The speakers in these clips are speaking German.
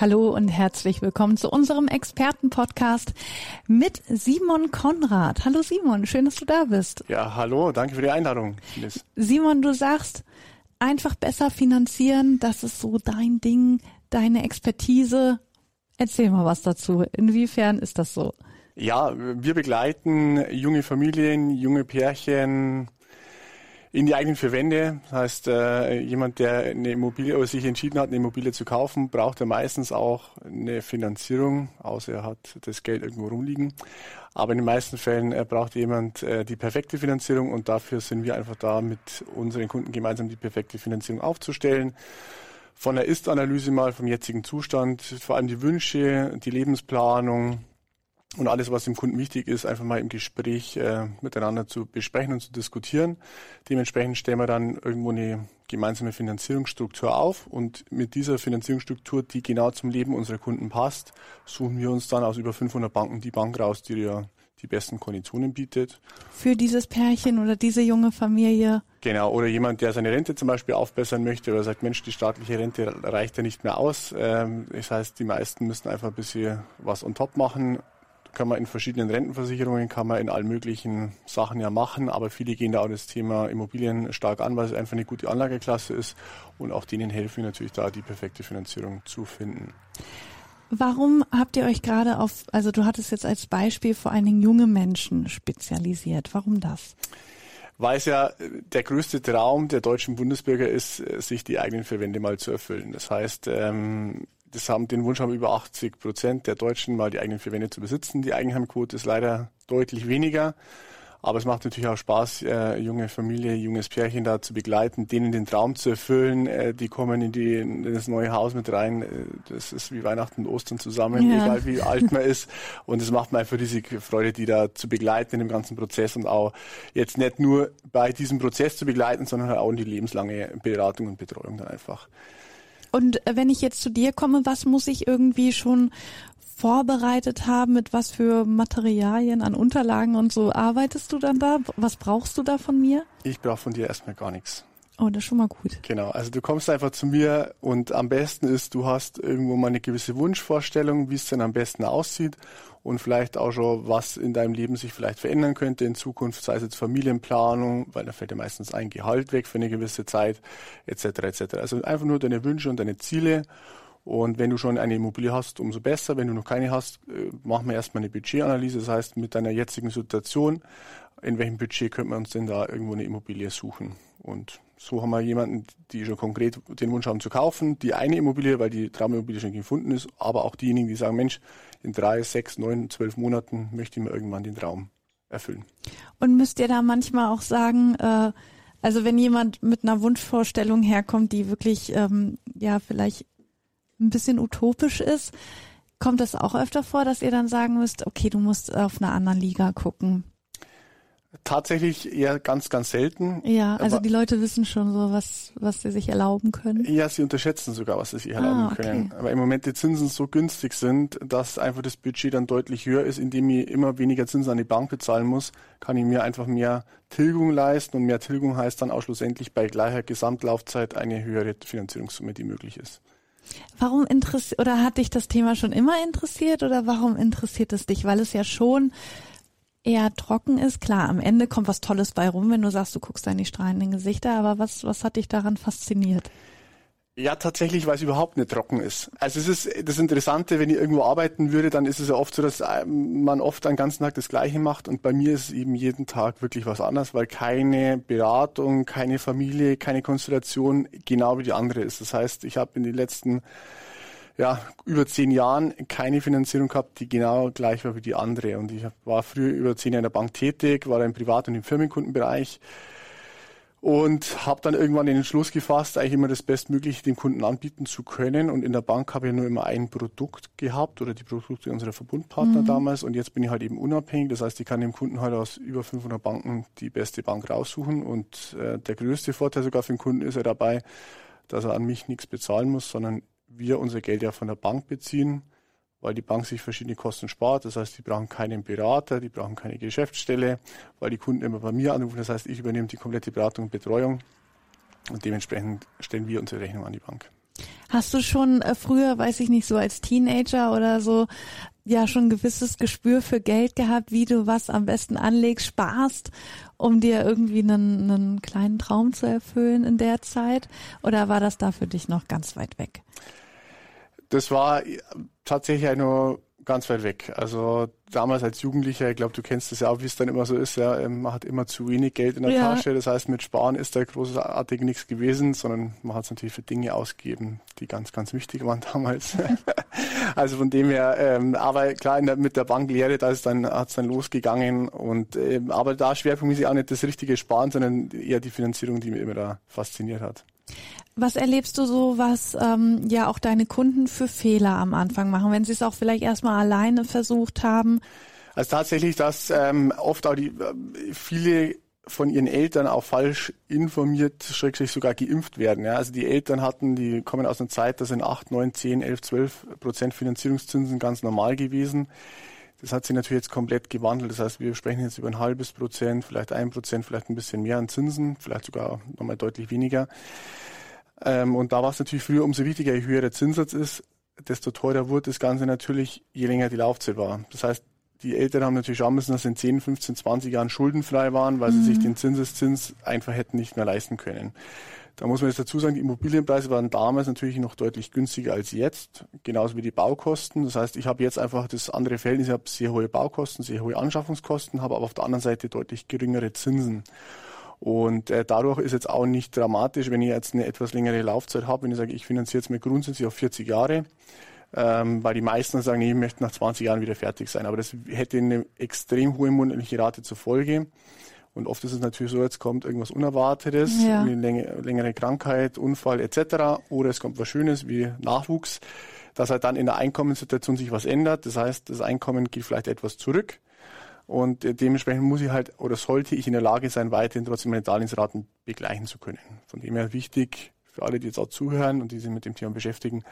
Hallo und herzlich willkommen zu unserem Expertenpodcast mit Simon Konrad. Hallo Simon, schön, dass du da bist. Ja, hallo, danke für die Einladung. Liz. Simon, du sagst, einfach besser finanzieren, das ist so dein Ding, deine Expertise. Erzähl mal was dazu. Inwiefern ist das so? Ja, wir begleiten junge Familien, junge Pärchen, in die eigenen vier Wände. Das heißt, äh, jemand, der eine Immobilie oder sich entschieden hat, eine Immobilie zu kaufen, braucht ja meistens auch eine Finanzierung, außer er hat das Geld irgendwo rumliegen. Aber in den meisten Fällen äh, braucht jemand äh, die perfekte Finanzierung und dafür sind wir einfach da, mit unseren Kunden gemeinsam die perfekte Finanzierung aufzustellen von der Ist-Analyse mal vom jetzigen Zustand, vor allem die Wünsche, die Lebensplanung, und alles, was dem Kunden wichtig ist, einfach mal im Gespräch äh, miteinander zu besprechen und zu diskutieren. Dementsprechend stellen wir dann irgendwo eine gemeinsame Finanzierungsstruktur auf und mit dieser Finanzierungsstruktur, die genau zum Leben unserer Kunden passt, suchen wir uns dann aus über 500 Banken die Bank raus, die ja die besten Konditionen bietet. Für dieses Pärchen oder diese junge Familie. Genau, oder jemand, der seine Rente zum Beispiel aufbessern möchte oder sagt, Mensch, die staatliche Rente reicht ja nicht mehr aus. Ähm, das heißt, die meisten müssen einfach ein bisschen was on top machen kann man in verschiedenen Rentenversicherungen, kann man in allen möglichen Sachen ja machen, aber viele gehen da auch das Thema Immobilien stark an, weil es einfach eine gute Anlageklasse ist und auch denen helfen wir natürlich da, die perfekte Finanzierung zu finden. Warum habt ihr euch gerade auf, also du hattest jetzt als Beispiel vor allen Dingen junge Menschen spezialisiert. Warum das? Weil es ja der größte Traum der deutschen Bundesbürger ist, sich die eigenen Verwände mal zu erfüllen. Das heißt, ähm, das haben, den Wunsch haben über 80 Prozent der Deutschen, mal die eigenen vier Wände zu besitzen. Die Eigenheimquote ist leider deutlich weniger. Aber es macht natürlich auch Spaß, äh, junge Familie, junges Pärchen da zu begleiten, denen den Traum zu erfüllen. Äh, die kommen in, die, in das neue Haus mit rein. Äh, das ist wie Weihnachten und Ostern zusammen, ja. egal wie alt man ist. Und es macht mir einfach riesig Freude, die da zu begleiten in dem ganzen Prozess und auch jetzt nicht nur bei diesem Prozess zu begleiten, sondern auch in die lebenslange Beratung und Betreuung dann einfach. Und äh, wenn ich jetzt zu dir komme, was muss ich irgendwie schon vorbereitet haben, mit was für Materialien an Unterlagen und so arbeitest du dann da? Was brauchst du da von mir? Ich brauche von dir erstmal gar nichts. Oh, das ist schon mal gut. Genau, also du kommst einfach zu mir und am besten ist, du hast irgendwo mal eine gewisse Wunschvorstellung, wie es denn am besten aussieht und vielleicht auch schon, was in deinem Leben sich vielleicht verändern könnte in Zukunft, sei es jetzt Familienplanung, weil da fällt ja meistens ein Gehalt weg für eine gewisse Zeit, etc. etc. Also einfach nur deine Wünsche und deine Ziele. Und wenn du schon eine Immobilie hast, umso besser. Wenn du noch keine hast, äh, machen wir erstmal eine Budgetanalyse. Das heißt, mit deiner jetzigen Situation, in welchem Budget könnte man uns denn da irgendwo eine Immobilie suchen? Und so haben wir jemanden, die schon konkret den Wunsch haben zu kaufen, die eine Immobilie, weil die Traumimmobilie schon gefunden ist, aber auch diejenigen, die sagen, Mensch, in drei, sechs, neun, zwölf Monaten möchte ich mir irgendwann den Traum erfüllen. Und müsst ihr da manchmal auch sagen, äh, also wenn jemand mit einer Wunschvorstellung herkommt, die wirklich ähm, ja vielleicht ein bisschen utopisch ist, kommt es auch öfter vor, dass ihr dann sagen müsst, okay, du musst auf einer anderen Liga gucken. Tatsächlich eher ganz, ganz selten. Ja, also Aber, die Leute wissen schon so, was, was sie sich erlauben können. Ja, sie unterschätzen sogar, was sie sich erlauben ah, okay. können. Aber im Moment die Zinsen so günstig sind, dass einfach das Budget dann deutlich höher ist, indem ich immer weniger Zinsen an die Bank bezahlen muss, kann ich mir einfach mehr Tilgung leisten und mehr Tilgung heißt dann auch schlussendlich bei gleicher Gesamtlaufzeit eine höhere Finanzierungssumme, die möglich ist. Warum interessiert oder hat dich das Thema schon immer interessiert oder warum interessiert es dich? Weil es ja schon eher trocken ist. Klar, am Ende kommt was Tolles bei rum, wenn du sagst, du guckst die strahlenden Gesichter, aber was, was hat dich daran fasziniert? Ja, tatsächlich, weil es überhaupt nicht trocken ist. Also es ist das Interessante, wenn ich irgendwo arbeiten würde, dann ist es ja oft so, dass ähm, man oft den ganzen Tag das Gleiche macht und bei mir ist es eben jeden Tag wirklich was anderes, weil keine Beratung, keine Familie, keine Konstellation genau wie die andere ist. Das heißt, ich habe in den letzten ja, über zehn Jahren keine Finanzierung gehabt, die genau gleich war wie die andere. Und ich war früher über zehn Jahre in der Bank tätig, war im Privat- und im Firmenkundenbereich. und habe dann irgendwann den Entschluss gefasst, eigentlich immer das Bestmögliche dem Kunden anbieten zu können. Und in der Bank habe ich nur immer ein Produkt gehabt oder die Produkte unserer Verbundpartner mhm. damals. Und jetzt bin ich halt eben unabhängig. Das heißt, ich kann dem Kunden halt aus über 500 Banken die beste Bank raussuchen. Und äh, der größte Vorteil sogar für den Kunden ist ja dabei, dass er an mich nichts bezahlen muss, sondern wir unser Geld ja von der Bank beziehen weil die Bank sich verschiedene Kosten spart. Das heißt, die brauchen keinen Berater, die brauchen keine Geschäftsstelle, weil die Kunden immer bei mir anrufen. Das heißt, ich übernehme die komplette Beratung und Betreuung und dementsprechend stellen wir unsere Rechnung an die Bank. Hast du schon äh, früher, weiß ich nicht, so als Teenager oder so, ja schon ein gewisses Gespür für Geld gehabt, wie du was am besten anlegst, sparst, um dir irgendwie einen, einen kleinen Traum zu erfüllen in der Zeit? Oder war das da für dich noch ganz weit weg? Das war tatsächlich nur ganz weit weg. Also damals als Jugendlicher, ich glaube, du kennst das ja auch, wie es dann immer so ist, ja, ähm, man hat immer zu wenig Geld in der ja. Tasche. Das heißt, mit Sparen ist da großartig nichts gewesen, sondern man hat es natürlich für Dinge ausgegeben, die ganz, ganz wichtig waren damals. also von dem her, ähm, aber klar, der, mit der Banklehre, da ist dann, hat es dann losgegangen und ähm, aber da Schwerpunkt ist auch nicht das richtige Sparen, sondern eher die Finanzierung, die mich immer da fasziniert hat. Was erlebst du so, was ähm, ja auch deine Kunden für Fehler am Anfang machen, wenn sie es auch vielleicht erstmal alleine versucht haben? Also tatsächlich, dass ähm, oft auch die äh, viele von ihren Eltern auch falsch informiert, schrägstrich sogar geimpft werden. Ja. Also die Eltern hatten, die kommen aus einer Zeit, da sind 8, 9, 10, 11, 12 Prozent Finanzierungszinsen ganz normal gewesen. Das hat sich natürlich jetzt komplett gewandelt. Das heißt, wir sprechen jetzt über ein halbes Prozent, vielleicht ein Prozent, vielleicht ein bisschen mehr an Zinsen, vielleicht sogar nochmal deutlich weniger. Ähm, und da war es natürlich früher umso wichtiger, je höher der Zinssatz ist, desto teurer wurde das Ganze natürlich, je länger die Laufzeit war. Das heißt, die Eltern haben natürlich schauen müssen, dass sie in 10, 15, 20 Jahren schuldenfrei waren, weil mhm. sie sich den Zinseszins einfach hätten nicht mehr leisten können. Da muss man jetzt dazu sagen, die Immobilienpreise waren damals natürlich noch deutlich günstiger als jetzt, genauso wie die Baukosten. Das heißt, ich habe jetzt einfach das andere Verhältnis, ich habe sehr hohe Baukosten, sehr hohe Anschaffungskosten, habe aber auf der anderen Seite deutlich geringere Zinsen. Und äh, dadurch ist jetzt auch nicht dramatisch, wenn ich jetzt eine etwas längere Laufzeit habe, wenn ich sage, ich finanziere jetzt mir grundsätzlich auf 40 Jahre, ähm, weil die meisten sagen, ich möchte nach 20 Jahren wieder fertig sein. Aber das hätte eine extrem hohe monatliche Rate zur Folge. Und oft ist es natürlich so, jetzt kommt irgendwas Unerwartetes, ja. eine längere, längere Krankheit, Unfall etc. Oder es kommt was Schönes wie Nachwuchs, dass halt dann in der Einkommenssituation sich was ändert. Das heißt, das Einkommen geht vielleicht etwas zurück. Und äh, dementsprechend muss ich halt oder sollte ich in der Lage sein, weiterhin trotzdem meine Darlehensraten begleichen zu können. Von dem her wichtig für alle, die jetzt auch zuhören und die sich mit dem Thema beschäftigen,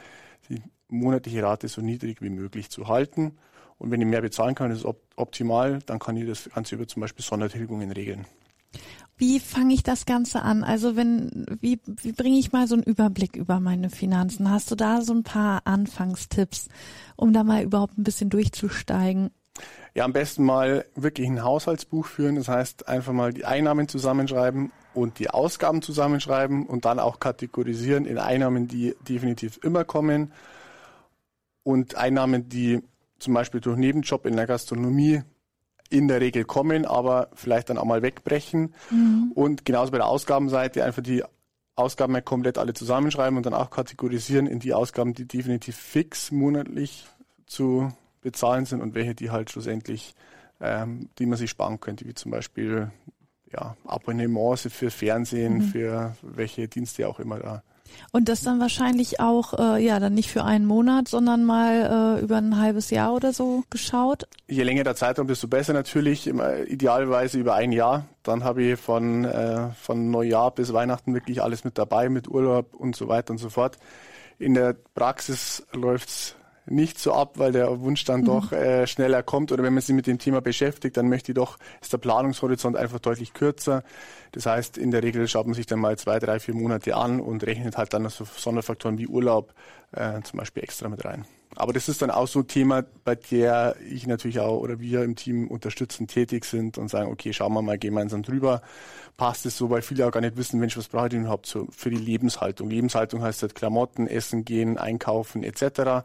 die monatliche Rate so niedrig wie möglich zu halten und wenn ich mehr bezahlen kann, ist es optimal, dann kann ich das Ganze über zum Beispiel Sondertilgungen regeln. Wie fange ich das Ganze an? Also wenn, wie, wie bringe ich mal so einen Überblick über meine Finanzen? Hast du da so ein paar Anfangstipps, um da mal überhaupt ein bisschen durchzusteigen? Ja, am besten mal wirklich ein Haushaltsbuch führen. Das heißt, einfach mal die Einnahmen zusammenschreiben und die Ausgaben zusammenschreiben und dann auch kategorisieren in Einnahmen, die definitiv immer kommen und Einnahmen, die zum Beispiel durch Nebenjob in der Gastronomie in der Regel kommen, aber vielleicht dann auch mal wegbrechen. Mhm. Und genauso bei der Ausgabenseite einfach die Ausgaben komplett alle zusammenschreiben und dann auch kategorisieren in die Ausgaben, die definitiv fix monatlich zu bezahlen sind und welche, die halt schlussendlich, ähm, die man sich sparen könnte, wie zum Beispiel ja, Abonnements für Fernsehen, mhm. für welche Dienste auch immer da und das dann wahrscheinlich auch, äh, ja, dann nicht für einen Monat, sondern mal äh, über ein halbes Jahr oder so geschaut? Je länger der Zeitraum, desto besser natürlich. Idealerweise über ein Jahr. Dann habe ich von, äh, von Neujahr bis Weihnachten wirklich alles mit dabei, mit Urlaub und so weiter und so fort. In der Praxis läuft's nicht so ab, weil der Wunsch dann mhm. doch äh, schneller kommt. Oder wenn man sich mit dem Thema beschäftigt, dann möchte ich doch, ist der Planungshorizont einfach deutlich kürzer. Das heißt, in der Regel schaut man sich dann mal zwei, drei, vier Monate an und rechnet halt dann so Sonderfaktoren wie Urlaub äh, zum Beispiel extra mit rein. Aber das ist dann auch so ein Thema, bei der ich natürlich auch oder wir im Team unterstützend tätig sind und sagen, okay, schauen wir mal gemeinsam drüber. Passt es so, weil viele auch gar nicht wissen, Mensch, was brauche ich denn überhaupt so für die Lebenshaltung? Lebenshaltung heißt halt Klamotten, Essen gehen, Einkaufen etc.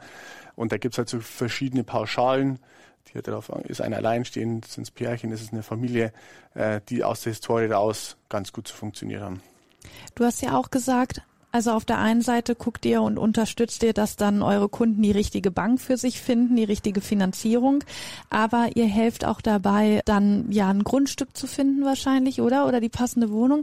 Und da gibt's halt so verschiedene Pauschalen. Die hat darauf, ist ein Alleinstehend, sind es Pärchen, ist es eine Familie, äh, die aus der Historie raus ganz gut zu funktionieren haben. Du hast ja auch gesagt, also auf der einen Seite guckt ihr und unterstützt ihr, dass dann eure Kunden die richtige Bank für sich finden, die richtige Finanzierung. Aber ihr helft auch dabei, dann ja ein Grundstück zu finden wahrscheinlich, oder? Oder die passende Wohnung.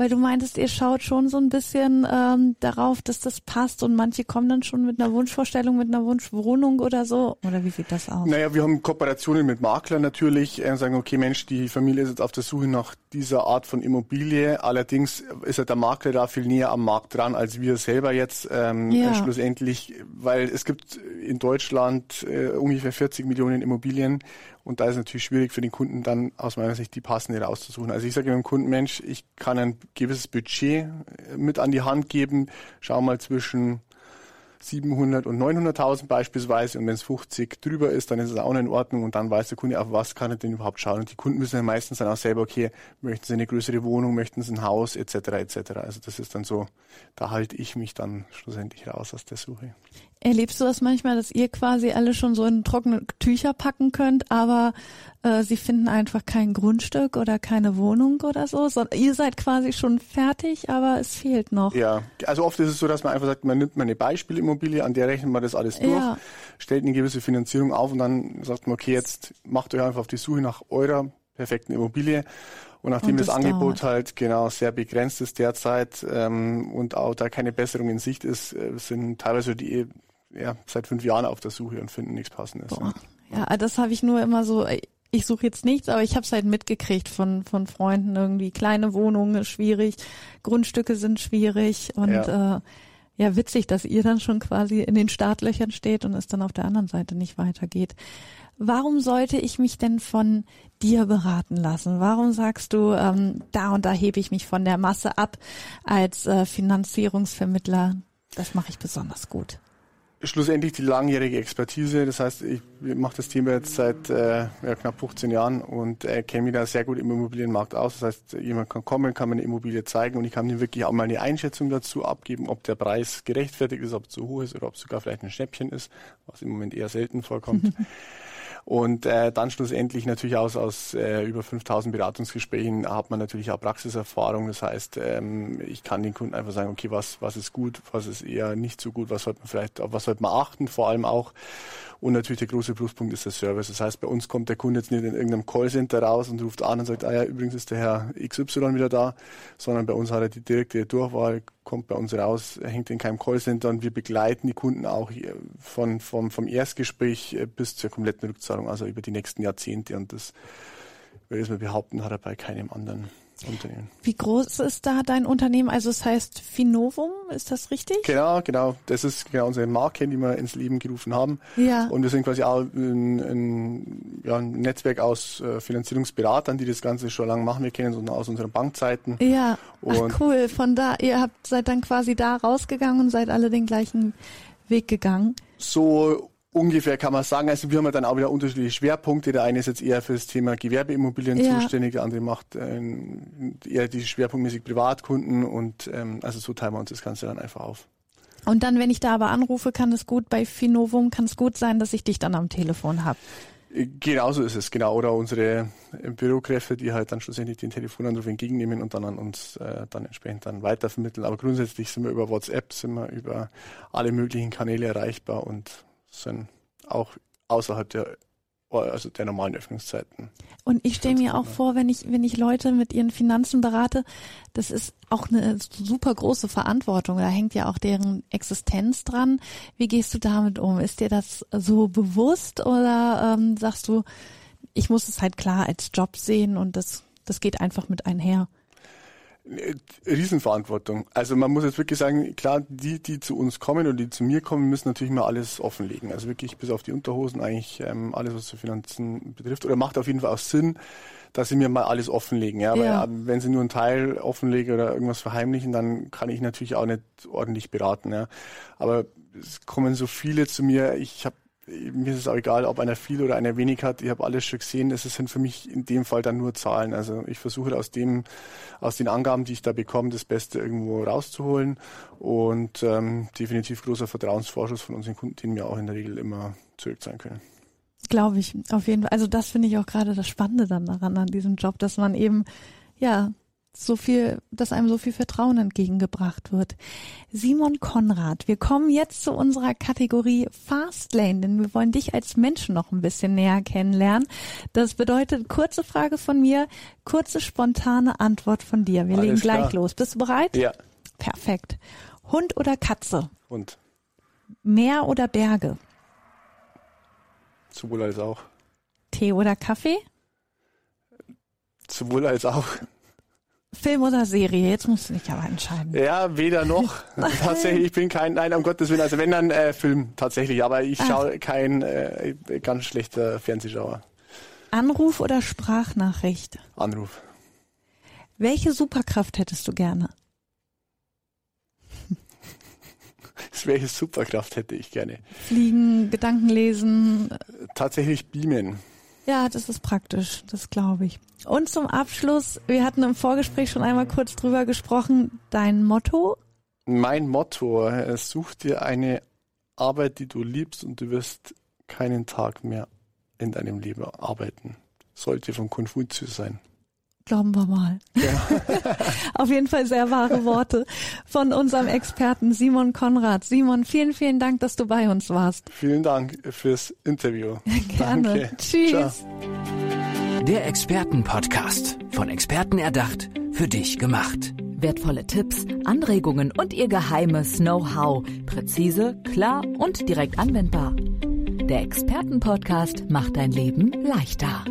Weil du meintest, ihr schaut schon so ein bisschen ähm, darauf, dass das passt und manche kommen dann schon mit einer Wunschvorstellung, mit einer Wunschwohnung oder so. Oder wie sieht das aus? Naja, wir haben Kooperationen mit Maklern natürlich, äh, sagen, okay Mensch, die Familie ist jetzt auf der Suche nach dieser Art von Immobilie. Allerdings ist ja der Makler da viel näher am Markt dran als wir selber jetzt ähm, ja. schlussendlich, weil es gibt in Deutschland äh, ungefähr 40 Millionen Immobilien und da ist es natürlich schwierig für den Kunden dann aus meiner Sicht die passende rauszusuchen. Also ich sage dem Kunden, Mensch, ich kann ein gewisses Budget äh, mit an die Hand geben. Schau mal zwischen 700 und 900.000 beispielsweise und wenn es 50 drüber ist, dann ist es auch noch in Ordnung und dann weiß der Kunde, auf was kann er denn überhaupt schauen. Und die Kunden müssen ja meistens dann auch selber, okay, möchten sie eine größere Wohnung, möchten sie ein Haus etc. etc. Also das ist dann so, da halte ich mich dann schlussendlich raus aus der Suche. Erlebst du das manchmal, dass ihr quasi alle schon so in trockene Tücher packen könnt, aber äh, sie finden einfach kein Grundstück oder keine Wohnung oder so? so? Ihr seid quasi schon fertig, aber es fehlt noch. Ja, also oft ist es so, dass man einfach sagt, man nimmt mal eine Beispielimmobilie, an der rechnet man das alles durch, ja. stellt eine gewisse Finanzierung auf und dann sagt man, okay, jetzt macht euch einfach auf die Suche nach eurer perfekten Immobilie. Und nachdem und das, das Angebot halt genau sehr begrenzt ist derzeit ähm, und auch da keine Besserung in Sicht ist, äh, sind teilweise die ja, seit fünf Jahren auf der Suche und finden nichts Passendes. Boah. Ja, das habe ich nur immer so, ich suche jetzt nichts, aber ich habe es halt mitgekriegt von, von Freunden irgendwie. Kleine Wohnungen ist schwierig, Grundstücke sind schwierig und ja. Äh, ja, witzig, dass ihr dann schon quasi in den Startlöchern steht und es dann auf der anderen Seite nicht weitergeht. Warum sollte ich mich denn von dir beraten lassen? Warum sagst du, ähm, da und da hebe ich mich von der Masse ab als äh, Finanzierungsvermittler? Das mache ich besonders gut schlussendlich die langjährige Expertise. Das heißt, ich mache das Thema jetzt seit äh, ja, knapp 15 Jahren und äh, kenne mich da sehr gut im Immobilienmarkt aus. Das heißt, jemand kann kommen, kann mir eine Immobilie zeigen und ich kann ihm wirklich auch mal eine Einschätzung dazu abgeben, ob der Preis gerechtfertigt ist, ob zu hoch ist oder ob es sogar vielleicht ein Schnäppchen ist, was im Moment eher selten vorkommt. Und äh, dann schlussendlich natürlich aus, aus äh, über 5000 Beratungsgesprächen hat man natürlich auch Praxiserfahrung. Das heißt, ähm, ich kann den Kunden einfach sagen, okay, was, was ist gut, was ist eher nicht so gut, was sollte man vielleicht, auf was sollte man achten, vor allem auch. Und natürlich der große Pluspunkt ist der Service. Das heißt, bei uns kommt der Kunde jetzt nicht in irgendeinem Callcenter raus und ruft an und sagt, ah ja, übrigens ist der Herr XY wieder da, sondern bei uns hat er die direkte Durchwahl, kommt bei uns raus, hängt in keinem Callcenter und wir begleiten die Kunden auch von, vom, vom Erstgespräch äh, bis zur kompletten Rückzahlung, also über die nächsten Jahrzehnte. Und das würde ich mal behaupten, hat er bei keinem anderen Unternehmen. Wie groß ist da dein Unternehmen? Also es heißt Finovum, ist das richtig? Genau, genau. Das ist genau unsere Marke, die wir ins Leben gerufen haben. Ja. Und wir sind quasi auch ein, ein, ja, ein Netzwerk aus äh, Finanzierungsberatern, die das Ganze schon lange machen. Wir kennen uns aus unseren Bankzeiten. Ja. Ach, cool. Von da, ihr habt seid dann quasi da rausgegangen und seid alle den gleichen Weg gegangen. So ungefähr kann man sagen. Also wir haben ja dann auch wieder unterschiedliche Schwerpunkte. Der eine ist jetzt eher für das Thema Gewerbeimmobilien ja. zuständig, der andere macht äh, eher die schwerpunktmäßig Privatkunden und ähm, also so teilen wir uns das Ganze dann einfach auf. Und dann, wenn ich da aber anrufe, kann es gut bei Finovum, kann es gut sein, dass ich dich dann am Telefon habe. Äh, genauso ist es, genau. Oder unsere äh, Bürokräfte, die halt dann schlussendlich den Telefonanruf entgegennehmen und dann an uns äh, dann entsprechend dann weitervermitteln. Aber grundsätzlich sind wir über WhatsApp, sind wir über alle möglichen Kanäle erreichbar und sind auch außerhalb der also der normalen Öffnungszeiten. Und ich stelle mir auch vor, wenn ich, wenn ich Leute mit ihren Finanzen berate, das ist auch eine super große Verantwortung. Da hängt ja auch deren Existenz dran. Wie gehst du damit um? Ist dir das so bewusst oder ähm, sagst du, ich muss es halt klar als Job sehen und das, das geht einfach mit einher? Riesenverantwortung. Also man muss jetzt wirklich sagen, klar, die, die zu uns kommen oder die zu mir kommen, müssen natürlich mal alles offenlegen. Also wirklich bis auf die Unterhosen eigentlich ähm, alles, was so Finanzen betrifft. Oder macht auf jeden Fall auch Sinn, dass sie mir mal alles offenlegen. Ja, ja. weil wenn sie nur einen Teil offenlegen oder irgendwas verheimlichen, dann kann ich natürlich auch nicht ordentlich beraten. Ja. Aber es kommen so viele zu mir. Ich habe mir ist es auch egal, ob einer viel oder einer wenig hat. Ich habe alles schon gesehen. Es sind für mich in dem Fall dann nur Zahlen. Also ich versuche aus dem, aus den Angaben, die ich da bekomme, das Beste irgendwo rauszuholen. Und ähm, definitiv großer Vertrauensvorschuss von unseren Kunden, den wir auch in der Regel immer zurückzahlen können. Glaube ich, auf jeden Fall. Also das finde ich auch gerade das Spannende dann daran, an diesem Job, dass man eben, ja, so viel, dass einem so viel Vertrauen entgegengebracht wird. Simon Konrad, wir kommen jetzt zu unserer Kategorie Fastlane, denn wir wollen dich als Menschen noch ein bisschen näher kennenlernen. Das bedeutet kurze Frage von mir, kurze spontane Antwort von dir. Wir Alles legen gleich klar. los. Bist du bereit? Ja. Perfekt. Hund oder Katze? Und Meer oder Berge? sowohl als auch. Tee oder Kaffee? Sowohl als auch. Film oder Serie? Jetzt musst du dich aber entscheiden. Ja, weder noch. tatsächlich, ich bin kein, nein, um Gottes Willen. Also wenn dann äh, Film tatsächlich, aber ich Ah. schaue kein äh, ganz schlechter Fernsehschauer. Anruf oder Sprachnachricht? Anruf. Welche Superkraft hättest du gerne? Welche Superkraft hätte ich gerne? Fliegen, Gedanken lesen. Tatsächlich beamen. Ja, das ist praktisch, das glaube ich. Und zum Abschluss, wir hatten im Vorgespräch schon einmal kurz drüber gesprochen, dein Motto? Mein Motto, äh, such dir eine Arbeit, die du liebst und du wirst keinen Tag mehr in deinem Leben arbeiten. Sollte von Konfuzius sein. Glauben wir mal. Auf jeden Fall sehr wahre Worte von unserem Experten Simon Konrad. Simon, vielen, vielen Dank, dass du bei uns warst. Vielen Dank fürs Interview. Gerne. Danke. Tschüss. Ciao. Der Expertenpodcast. Von Experten erdacht, für dich gemacht. Wertvolle Tipps, Anregungen und ihr geheimes Know-how. Präzise, klar und direkt anwendbar. Der Expertenpodcast macht dein Leben leichter.